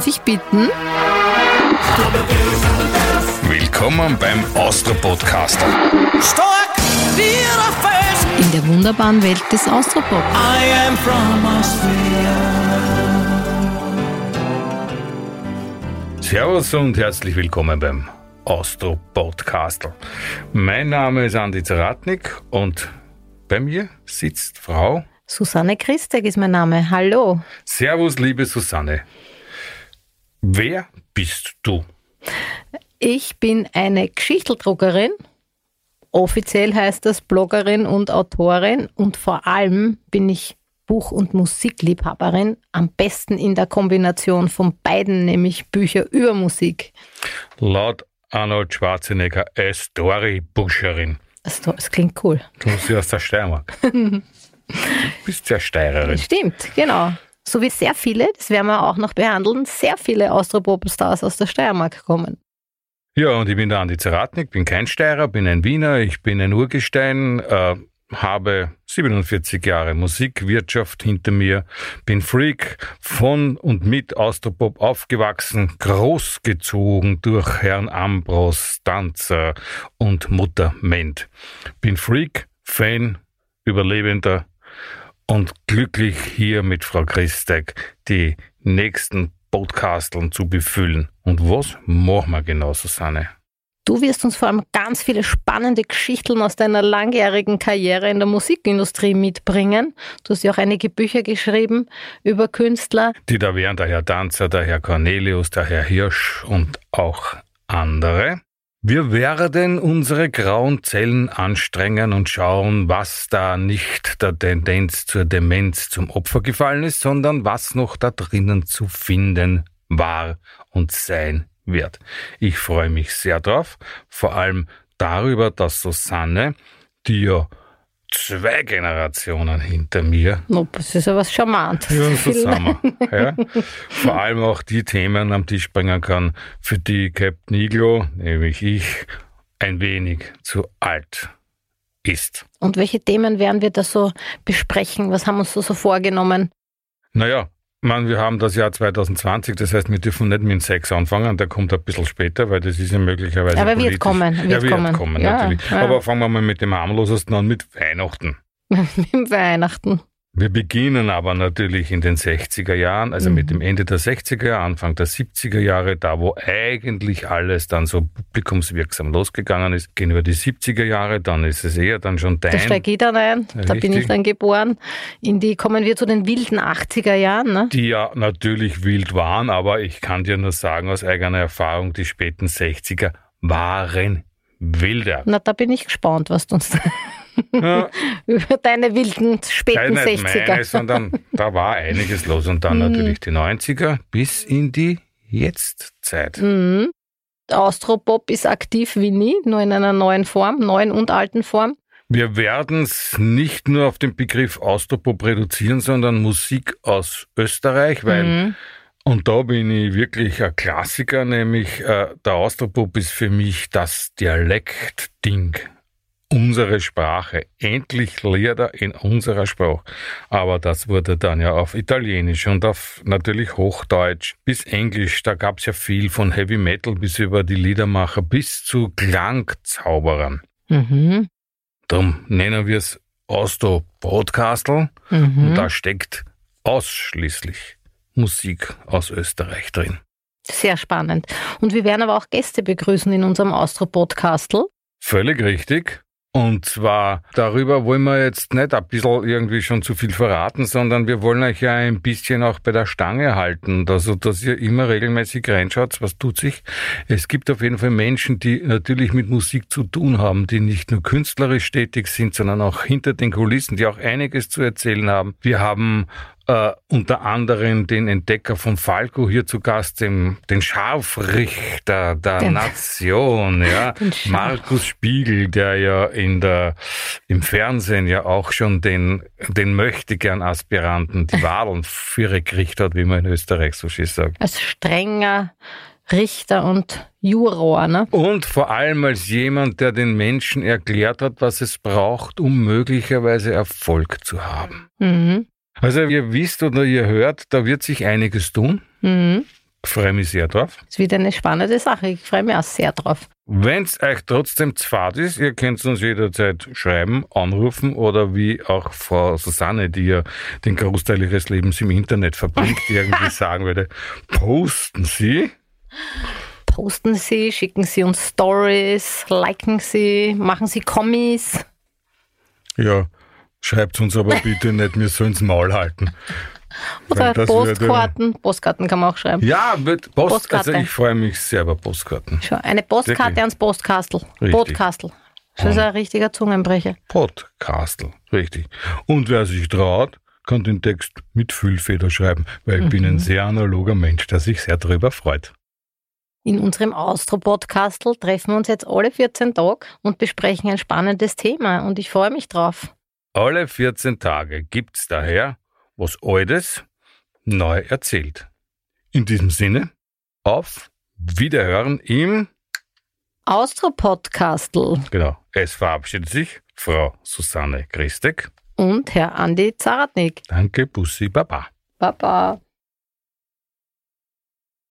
Darf ich bitten? Willkommen beim Austro Podcaster. Stark wie. In der wunderbaren Welt des Austropop. I am from Austria. Servus und herzlich willkommen beim Austro Podcaster. Mein Name ist Andi Zaratnik und bei mir sitzt Frau. Susanne Christek ist mein Name. Hallo. Servus, liebe Susanne. Wer bist du? Ich bin eine Geschichteldruckerin. Offiziell heißt das Bloggerin und Autorin. Und vor allem bin ich Buch- und Musikliebhaberin. Am besten in der Kombination von beiden, nämlich Bücher über Musik. Laut Arnold Schwarzenegger eine Storybuscherin. Das, das klingt cool. Du bist ja aus der Steiermark. Du bist ja Steirerin. Stimmt, genau. So wie sehr viele, das werden wir auch noch behandeln, sehr viele Austropop-Stars aus der Steiermark kommen. Ja, und ich bin der Andi Zeratnik, bin kein Steirer, bin ein Wiener, ich bin ein Urgestein, äh, habe 47 Jahre Musikwirtschaft hinter mir, bin Freak von und mit Austropop aufgewachsen, großgezogen durch Herrn Ambros, Danzer und Mutter Ment. Bin Freak, Fan, Überlebender und glücklich hier mit Frau Christek die nächsten Podcasteln zu befüllen. Und was machen wir genau, Susanne? Du wirst uns vor allem ganz viele spannende Geschichten aus deiner langjährigen Karriere in der Musikindustrie mitbringen. Du hast ja auch einige Bücher geschrieben über Künstler. Die da wären der Herr Danzer, der Herr Cornelius, der Herr Hirsch und auch andere. Wir werden unsere grauen Zellen anstrengen und schauen, was da nicht der Tendenz zur Demenz zum Opfer gefallen ist, sondern was noch da drinnen zu finden war und sein wird. Ich freue mich sehr drauf, vor allem darüber, dass Susanne, die ja zwei Generationen hinter mir No, das ist ja was charmant. ja, zusammen. Ja. Vor allem auch die Themen am Tisch bringen kann, für die Captain Iglo, nämlich ich, ein wenig zu alt ist. Und welche Themen werden wir da so besprechen? Was haben wir uns so, so vorgenommen? Naja, man, wir haben das Jahr 2020, das heißt, wir dürfen nicht mit dem Sex anfangen, der kommt ein bisschen später, weil das ist ja möglicherweise Aber wird kommen, wird ja, wird kommen. kommen, Ja, natürlich. ja. Aber fangen wir mal mit dem harmlosesten an, mit Weihnachten. Mit Weihnachten. Wir beginnen aber natürlich in den 60er Jahren, also mit dem Ende der 60er Jahre, Anfang der 70er Jahre, da wo eigentlich alles dann so publikumswirksam losgegangen ist. Gehen wir die 70er Jahre, dann ist es eher dann schon Da dein. steige ich dann ein. Da bin ich dann geboren. In die kommen wir zu den wilden 80er Jahren. Ne? die ja natürlich wild waren, aber ich kann dir nur sagen aus eigener Erfahrung, die späten 60er waren wilder. Na, da bin ich gespannt, was du uns Ja, über deine wilden Nein, späten nicht 60er. meine, sondern da war einiges los und dann Mhm. natürlich die 90er bis in die Jetztzeit. Mhm. Austropop ist aktiv wie nie, nur in einer neuen Form, neuen und alten Form. Wir werden es nicht nur auf den Begriff Austropop reduzieren, sondern Musik aus Österreich, weil, Mhm. und da bin ich wirklich ein Klassiker, nämlich äh, der Austropop ist für mich das Dialektding. Unsere Sprache. Endlich Lieder in unserer Sprache. Aber das wurde dann ja auf Italienisch und auf natürlich Hochdeutsch bis Englisch. Da gab's ja viel von Heavy Metal bis über die Liedermacher bis zu Klangzauberern. Mhm. Darum nennen wir es Austro Podcastle. Mhm. Und da steckt ausschließlich Musik aus Österreich drin. Sehr spannend. Und wir werden aber auch Gäste begrüßen in unserem Austro-Podcastel. Völlig richtig. Und zwar darüber wollen wir jetzt nicht ein bisschen irgendwie schon zu viel verraten, sondern wir wollen euch ja ein bisschen auch bei der Stange halten. Also, dass ihr immer regelmäßig reinschaut, was tut sich. Es gibt auf jeden Fall Menschen, die natürlich mit Musik zu tun haben, die nicht nur künstlerisch tätig sind, sondern auch hinter den Kulissen, die auch einiges zu erzählen haben. Wir haben äh, unter anderem den Entdecker von Falco hier zu Gast, den, den Scharfrichter der Den- Nation, ja, Markus Spiegel, der ja in der, im Fernsehen ja auch schon den, den Möchtegern-Aspiranten die Wahlen für gekriegt hat, wie man in Österreich so schön sagt. Als strenger Richter und Juror, ne? Und vor allem als jemand, der den Menschen erklärt hat, was es braucht, um möglicherweise Erfolg zu haben. Mhm. Also ihr wisst oder ihr hört, da wird sich einiges tun. Mhm. Freue mich sehr drauf. Es wird eine spannende Sache. Ich freue mich auch sehr drauf. Wenn es euch trotzdem zu fad ist, ihr könnt uns jederzeit schreiben, anrufen oder wie auch Frau Susanne, die ja den Großteil ihres Lebens im Internet verbringt, irgendwie sagen würde, posten Sie. Posten Sie, schicken Sie uns Stories, liken Sie, machen Sie Kommis. Ja, schreibt uns aber bitte nicht, wir sollen es Maul halten. Oder Postkarten. Postkarten kann man auch schreiben. Ja, mit Post, Postkarte. also ich freue mich sehr über Postkarten. Schon eine Postkarte Wirklich? ans Postkastel. Postkastel. Das ist ein richtiger Zungenbrecher. Podcastel, richtig. Und wer sich traut, kann den Text mit Füllfeder schreiben, weil ich bin ein sehr analoger Mensch, der sich sehr darüber freut. In unserem Austro-Podcastel treffen wir uns jetzt alle 14 Tage und besprechen ein spannendes Thema und ich freue mich drauf. Alle 14 Tage gibt's daher was Altes neu erzählt. In diesem Sinne, auf Wiederhören im, Austro-Podcastel genau, es verabschiedet sich Frau Susanne Christek. und Herr Andi Zaratnik. Danke, Bussi, Baba. Baba.